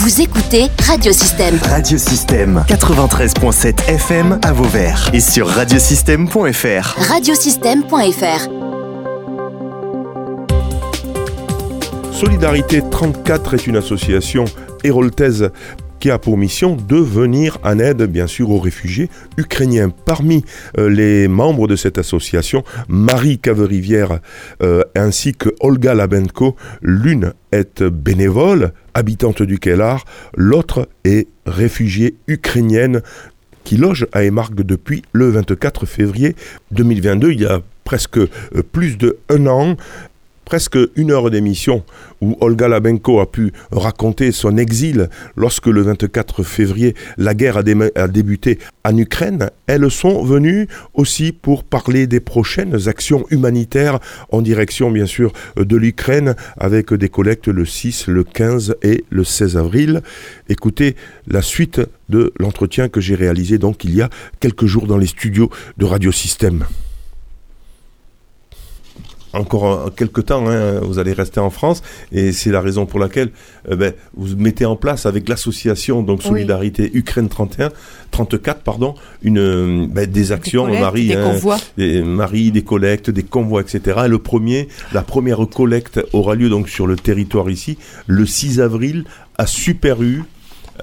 Vous écoutez Radiosystème. Radiosystème 93.7 FM à Vauvert et sur radiosystème.fr. Radiosystème.fr. Solidarité 34 est une association héroltaise qui a pour mission de venir en aide, bien sûr, aux réfugiés ukrainiens. Parmi euh, les membres de cette association, Marie Caverivière euh, ainsi que Olga Labenko, l'une est bénévole, habitante du Kellar, l'autre est réfugiée ukrainienne qui loge à Emargue depuis le 24 février 2022, il y a presque euh, plus de un an presque une heure d'émission où Olga Labenko a pu raconter son exil lorsque le 24 février la guerre a, débuté en Ukraine. Elles sont venues aussi pour parler des prochaines actions humanitaires en direction bien sûr de l'Ukraine avec des collectes le 6, le 15 et le 16 avril. Écoutez la suite de l'entretien que j'ai réalisé donc il y a quelques jours dans les studios de Radio Système encore quelques temps, hein, vous allez rester en France, et c'est la raison pour laquelle euh, ben, vous mettez en place avec l'association donc Solidarité Ukraine 31, 34, pardon, une euh, ben, des actions, des Marie, des hein, des, Marie, des collectes, des convois, etc. Et le premier, la première collecte aura lieu donc sur le territoire ici, le 6 avril à Super U.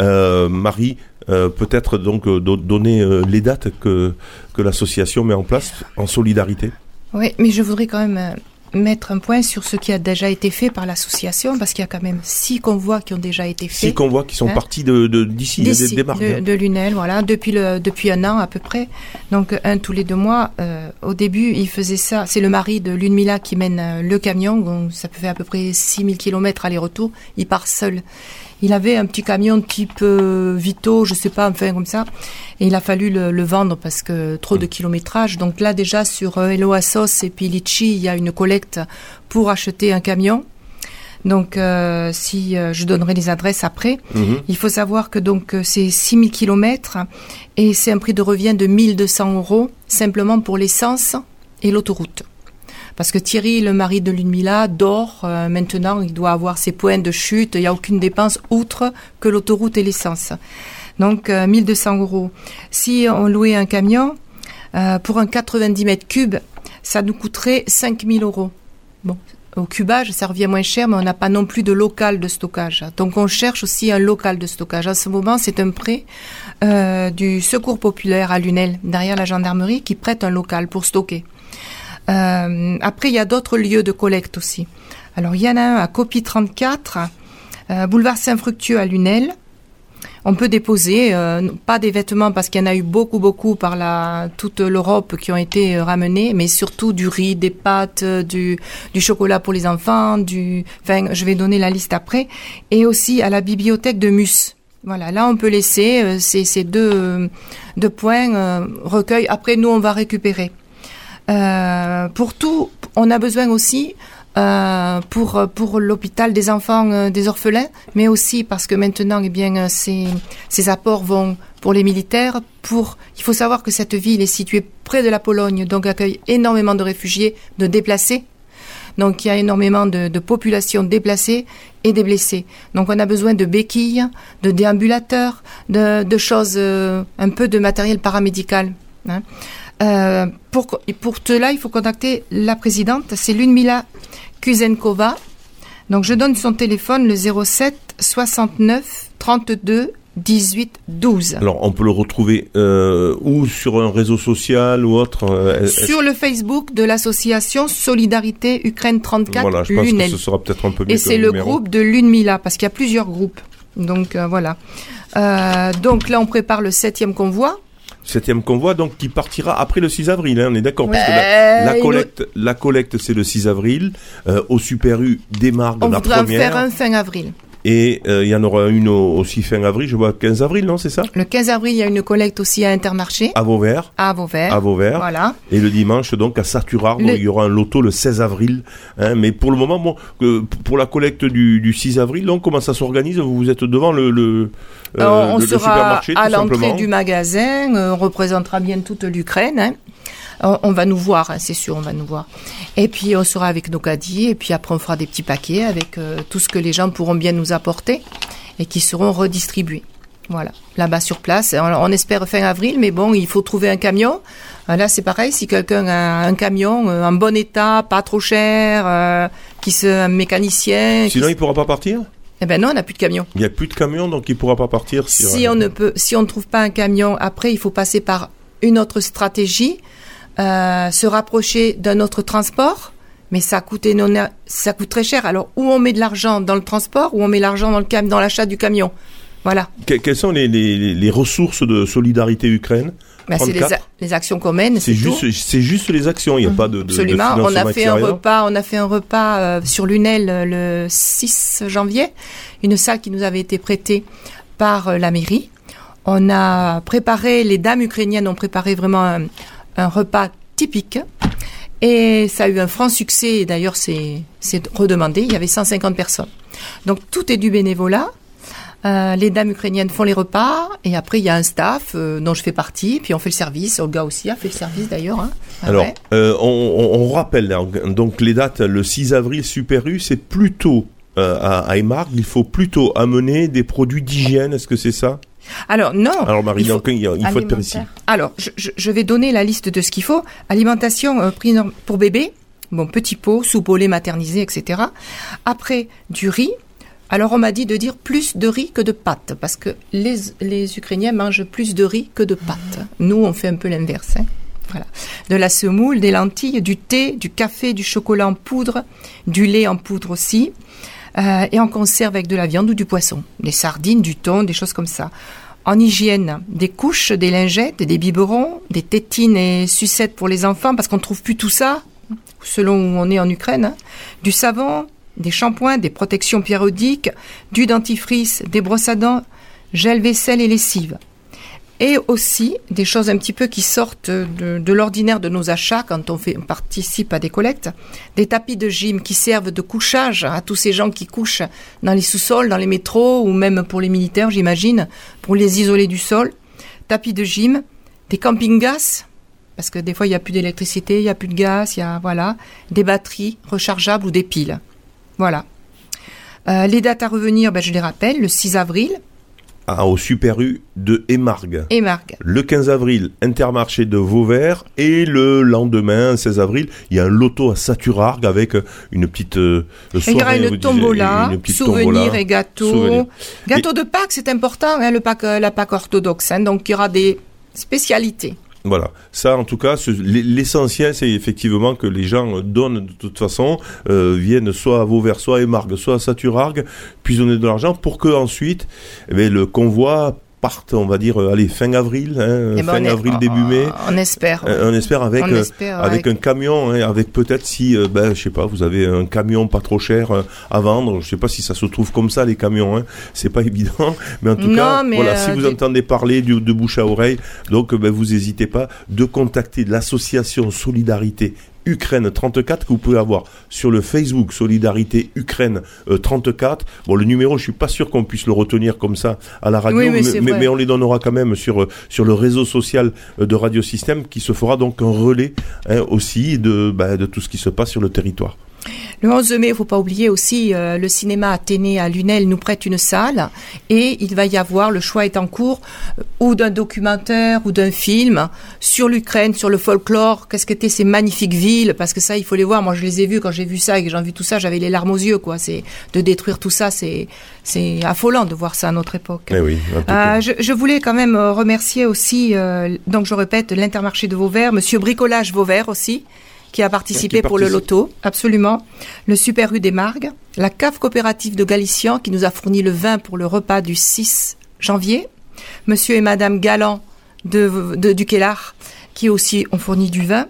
Euh, Marie, peut-être donc donner les dates que que l'association met en place en solidarité. Oui, mais je voudrais quand même euh, mettre un point sur ce qui a déjà été fait par l'association, parce qu'il y a quand même six convois qui ont déjà été faits. Six convois qui sont hein partis de d'ici, de, de, de, Lunel, voilà, depuis le depuis un an à peu près. Donc un tous les deux mois. Euh, au début, il faisait ça. C'est le mari de Lunmila qui mène euh, le camion. Donc ça peut faire à peu près 6000 km aller-retour. Il part seul. Il avait un petit camion type euh, Vito, je sais pas, enfin comme ça. Et il a fallu le, vendre parce que trop de kilométrage. Donc là déjà sur euh, Hello Assos et puis Litchi, il y a une collecte pour acheter un camion. Donc, euh, si je donnerai les adresses après, mhm. il faut savoir que donc c'est 6000 km et c'est un prix de revient de 1200 euros simplement pour l'essence et l'autoroute. Parce que Thierry, le mari de Ludmilla, dort euh, maintenant, il doit avoir ses points de chute, il n'y a aucune dépense outre que l'autoroute et l'essence. Donc 1200 euh, euros. Si on louait un camion, euh, pour un 90 mètres cubes, ça nous coûterait 5000 euros. Bon, au cubage, ça revient moins cher, mais on n'a pas non plus de local de stockage. Donc on cherche aussi un local de stockage. En ce moment, c'est un prêt du Secours populaire à Lunel, derrière la gendarmerie, qui prête un local pour stocker. Euh, après, il y a d'autres lieux de collecte aussi. Alors, il y en a un à Copie 34, euh, boulevard Saint-Fructueux à Lunel. On peut déposer, euh, pas des vêtements parce qu'il y en a eu beaucoup, beaucoup par la, toute l'Europe qui ont été ramenés, mais surtout du riz, des pâtes, du, du chocolat pour les enfants, du, enfin, je vais donner la liste après, et aussi à la bibliothèque de Mus. Voilà, là on peut laisser ces, ces deux, deux points recueil. Après, nous on va récupérer. Euh, pour tout, on a besoin aussi euh, pour pour l'hôpital des enfants euh, des orphelins, mais aussi parce que maintenant, eh bien, euh, ces, ces apports vont pour les militaires. Pour, il faut savoir que cette ville est située près de la Pologne, donc accueille énormément de réfugiés, de déplacés. Donc il y a énormément de, de populations déplacées et des blessés. Donc on a besoin de béquilles, de déambulateurs, de, de choses, un peu de matériel paramédical. Hein. Euh, pour, pour cela, il faut contacter la présidente, c'est Lunmila Kuzenkova. Donc je donne son téléphone, le 07 69 32 18 12. Alors on peut le retrouver euh, ou sur un réseau social ou autre euh, Sur le Facebook de l'association Solidarité Ukraine 34 Voilà, je pense que ce sera peut-être un peu mieux Et c'est le, groupe de Lunmila parce qu'il y a plusieurs groupes. Donc voilà. donc là on prépare le septième convoi septième convoi, donc qui partira après le 6 avril. Hein, on est d'accord parce que la, collecte, la collecte, c'est le 6 avril. Euh, au Super U démarre on la première. On faire un fin avril. Et euh, il y en aura une aussi fin avril, je vois 15 avril, non, c'est ça? Le 15 avril, il y a une collecte aussi à Intermarché. À Vauvert. À Vauvert. À Vauvert. Voilà. Et le dimanche, donc, à Saturard, il y aura un loto le 16 avril. Hein, mais pour le moment, bon, pour la collecte du, du 6 avril, donc, comment ça s'organise? Vous êtes devant le, le, euh, on sera à l'entrée du magasin, euh, on représentera bien toute l'Ukraine. Hein. On, va nous voir, hein, c'est sûr, on va nous voir. Et puis on sera avec nos caddies, et puis après on fera des petits paquets avec euh, tout ce que les gens pourront bien nous apporter. et qui seront redistribués. Voilà, là-bas sur place. On, on espère fin avril, mais bon, il faut trouver un camion. Euh, Là, c'est pareil. Si quelqu'un a un camion euh, en bon état, pas trop cher, euh, qui se un mécanicien, qui Sinon, se- il pourra pas partir? Eh ben non, on n'a plus de camion. Il n'y a plus de camion, donc il pourra pas partir. sur- Si on ne peut, si on ne trouve pas un camion, après, il faut passer par une autre stratégie, euh, se rapprocher d'un autre transport. Mais ça coûte énorme- ça coûte très cher. Alors, où on met de l'argent dans le transport, ou on met l'argent dans le cam, dans l'achat du camion? Voilà. Que- quelles sont les, les- les ressources de solidarité Ukraine? Ben, c'est les, 34. a- les actions communes. C'est tout. juste, c'est juste les actions. Il n'y a pas de, de, de Absolument. on a fait un repas, on a fait un repas euh, sur Lunel euh, le 6 janvier, une salle qui nous avait été prêtée par euh, la mairie. On a préparé, les dames ukrainiennes ont préparé vraiment un, un repas typique. Et ça a eu un franc succès. Et D'ailleurs, c'est c'est redemandé. Il y avait 150 personnes. Donc tout est du bénévolat. Euh, les dames ukrainiennes font les repas et après il y a un staff euh, dont je fais partie. Puis on fait le service. Olga aussi a fait le service d'ailleurs. hein. Ah Alors, euh, on, rappelle hein, donc les dates. Le 6 avril, Super U, c'est plutôt à, à. Il faut plutôt amener des produits d'hygiène. Est-ce que c'est ça? Alors non. Alors Marie, il faut- il, y a- il faut être précis. Alors, je, vais donner la liste de ce qu'il faut. Alimentation euh, pour bébé, bon, petit pot, soupe au lait maternisé, etc. Après, du riz. Alors, on m'a dit de dire plus de riz que de pâtes, parce que les, les Ukrainiens mangent plus de riz que de pâtes. Nous, on fait un peu l'inverse. hein. Voilà. De la semoule, des lentilles, du thé, du café, du chocolat en poudre, du lait en poudre aussi, euh, et en conserve avec de la viande ou du poisson, des sardines, du thon, des choses comme ça. En hygiène, des couches, des lingettes, des biberons, des tétines et sucettes pour les enfants, parce qu'on ne trouve plus tout ça, selon où on est en Ukraine. hein. Du savon, des shampoings, des protections périodiques, du dentifrice, des brosses à dents, gel vaisselle et lessive. Et aussi des choses un petit peu qui sortent de, l'ordinaire de nos achats quand on participe à des collectes. Des tapis de gym qui servent de couchage à tous ces gens qui couchent dans les sous-sols, dans les métros ou même pour les militaires, j'imagine, pour les isoler du sol. Tapis de gym, des camping-gas, parce que des fois il n'y a plus d'électricité, il n'y a plus de gaz, il y a voilà, des batteries rechargeables ou des piles. Voilà. Euh, les dates à revenir, ben, je les rappelle, le 6 avril, Au Super U de Émargues. et Margue. Le 15 avril, Intermarché de Vauvert. Et le lendemain, 16 avril, il y a un loto à Saturargues avec euh, une petite euh, soirée. Il y aura une disiez, tombola, une souvenirs tombola. et gâteaux. Souvenirs. Gâteau de Pâques, c'est important, hein, le Pâques, euh, la Pâques orthodoxe. hein, donc il y aura des spécialités. Voilà, ça en tout cas, l'essentiel c'est effectivement que les gens euh, donnent de toute façon, euh, viennent soit à Vauvert, soit à Émargues, soit à Saturargues, puis donner de l'argent pour que ensuite eh le convoi on va dire, euh, allez, fin avril, hein, Eh ben, fin est- avril, début mai, On espère. euh, on espère avec, On euh, espère, avec ouais. un camion, hein, avec peut-être si, ben, je sais pas, vous avez un camion pas trop cher à vendre, je sais pas si ça se trouve comme ça les camions, hein, c'est pas évident, mais en tout Non, cas, voilà, si vous des- entendez parler du- de bouche à oreille, donc ben, vous n'hésitez pas de contacter l'association Solidarité Ukraine 34 que vous pouvez avoir sur le Facebook Solidarité Ukraine euh, 34. Bon, le numéro, je suis pas sûr qu'on puisse le retenir comme ça à la radio, Oui, mais mais, c'est mais- vrai. mais on les donnera quand même sur euh, sur le réseau social euh, de Radio Système qui se fera donc un relais hein, aussi de bah, de tout ce qui se passe sur le territoire. Le 11 mai, il faut pas oublier aussi, euh, le cinéma Athénée à Lunel nous prête une salle et il va y avoir, le choix est en cours, euh, ou d'un documentaire ou d'un film sur l'Ukraine, sur le folklore, qu'est-ce qu'étaient ces magnifiques villes, parce que ça, il faut les voir. Moi, je les ai vus quand j'ai vu ça et que j'ai vu tout ça, j'avais les larmes aux yeux, quoi. C'est de détruire tout ça, c'est c'est affolant de voir ça à notre époque. Eh oui. Euh, je, je voulais quand même euh, remercier aussi, euh, donc je répète, l'Intermarché de Vauvert, Monsieur Bricolage Vauvert aussi, qui a participé Qui pour le loto, absolument. Le Super U des Margues, la cave coopérative de Galician qui nous a fourni le vin pour le repas du 6 janvier. Monsieur et Madame Galland de, de, du Kellar qui aussi ont fourni du vin.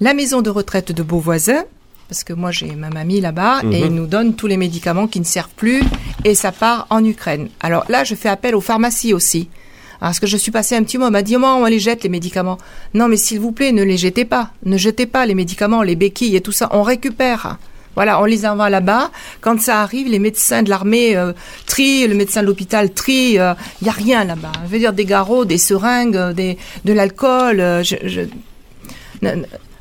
La maison de retraite de Beauvoisin, parce que moi j'ai ma mamie là-bas, et Mhm. ils nous donnent tous les médicaments qui ne servent plus, et ça part en Ukraine. Alors là, je fais appel aux pharmacies aussi. Parce que je suis passé un petit mot, on m'a dit, moi, on les jette, les médicaments. Non, mais s'il vous plaît, ne les jetez pas. Ne jetez pas les médicaments, les béquilles et tout ça. On récupère. Voilà, on les envoie là-bas. Quand ça arrive, les médecins de l'armée euh, trient, le médecin de l'hôpital trie. Il y a rien là-bas. Je veux dire, des garrots, des seringues, euh, des, de l'alcool. euh, je, je-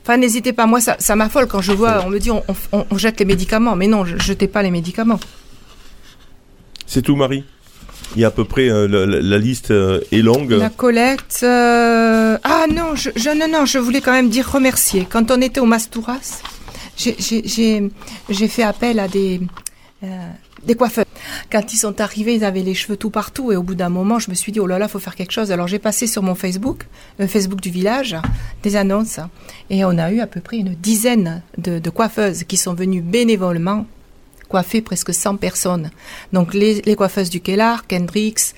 Enfin, n'hésitez pas. Moi, ça, ça m'affole quand je vois, on me dit, on, on- on jette les médicaments. Mais non, je- jetez pas les médicaments. C'est tout, Marie? Il y a à peu près euh, la, liste euh, est longue. La collecte. euh, Ah non, je, non, non, je voulais quand même dire remercier. Quand on était au Mastouras, j'ai- fait appel à des, des coiffeurs. Quand ils sont arrivés, ils avaient les cheveux tout partout. Et au bout d'un moment, je me suis dit, oh là là, faut faire quelque chose. Alors j'ai passé sur mon Facebook, le Facebook du village, des annonces. Et on a eu à peu près une dizaine de coiffeuses qui sont venues bénévolement coiffer presque 100 personnes. Donc les, coiffeuses du Kellar, Kendricks,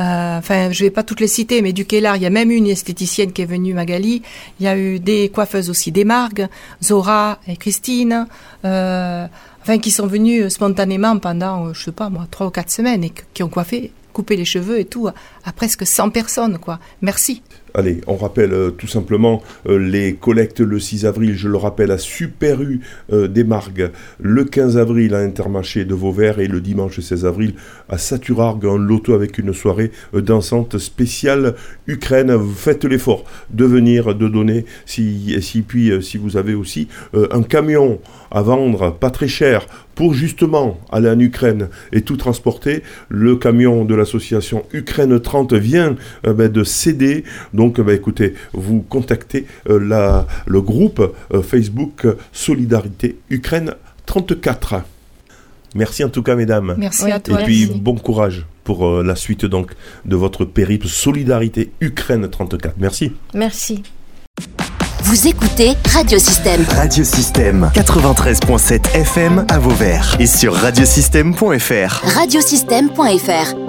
euh, enfin je vais pas toutes les citer, mais du Kellar, il y a même une esthéticienne qui est venue, Magali. Il y a eu des coiffeuses aussi des Margues, Zora et Christine, euh, enfin qui sont venues spontanément pendant, euh, je sais pas moi, trois ou quatre semaines et qui- ont coiffé, coupé les cheveux et tout à, à presque 100 personnes quoi. Merci. Allez, on rappelle euh, tout simplement euh, les collectes le 6 avril, je le rappelle, à Super U euh, des Margues, le 15 avril à Intermarché de Vauvert et le dimanche 16 avril à Saturargues, un loto avec une soirée dansante spéciale Ukraine. Faites l'effort de venir, de donner, si, puis si vous avez aussi un camion à vendre, pas très cher, pour justement aller en Ukraine et tout transporter, le camion de l'association Ukraine 30 vient ben, de céder. Ben, écoutez, vous contactez euh, la, le groupe euh, Facebook Solidarité Ukraine 34. Merci en tout cas, mesdames. Merci Oui. à Et toi. puis, merci. bon courage pour euh, la suite donc de votre périple Solidarité Ukraine 34. Merci. Merci. Vous écoutez Radiosystème. Radiosystème 93.7 FM à Vauvert et sur radiosystème.fr. Radiosystème.fr.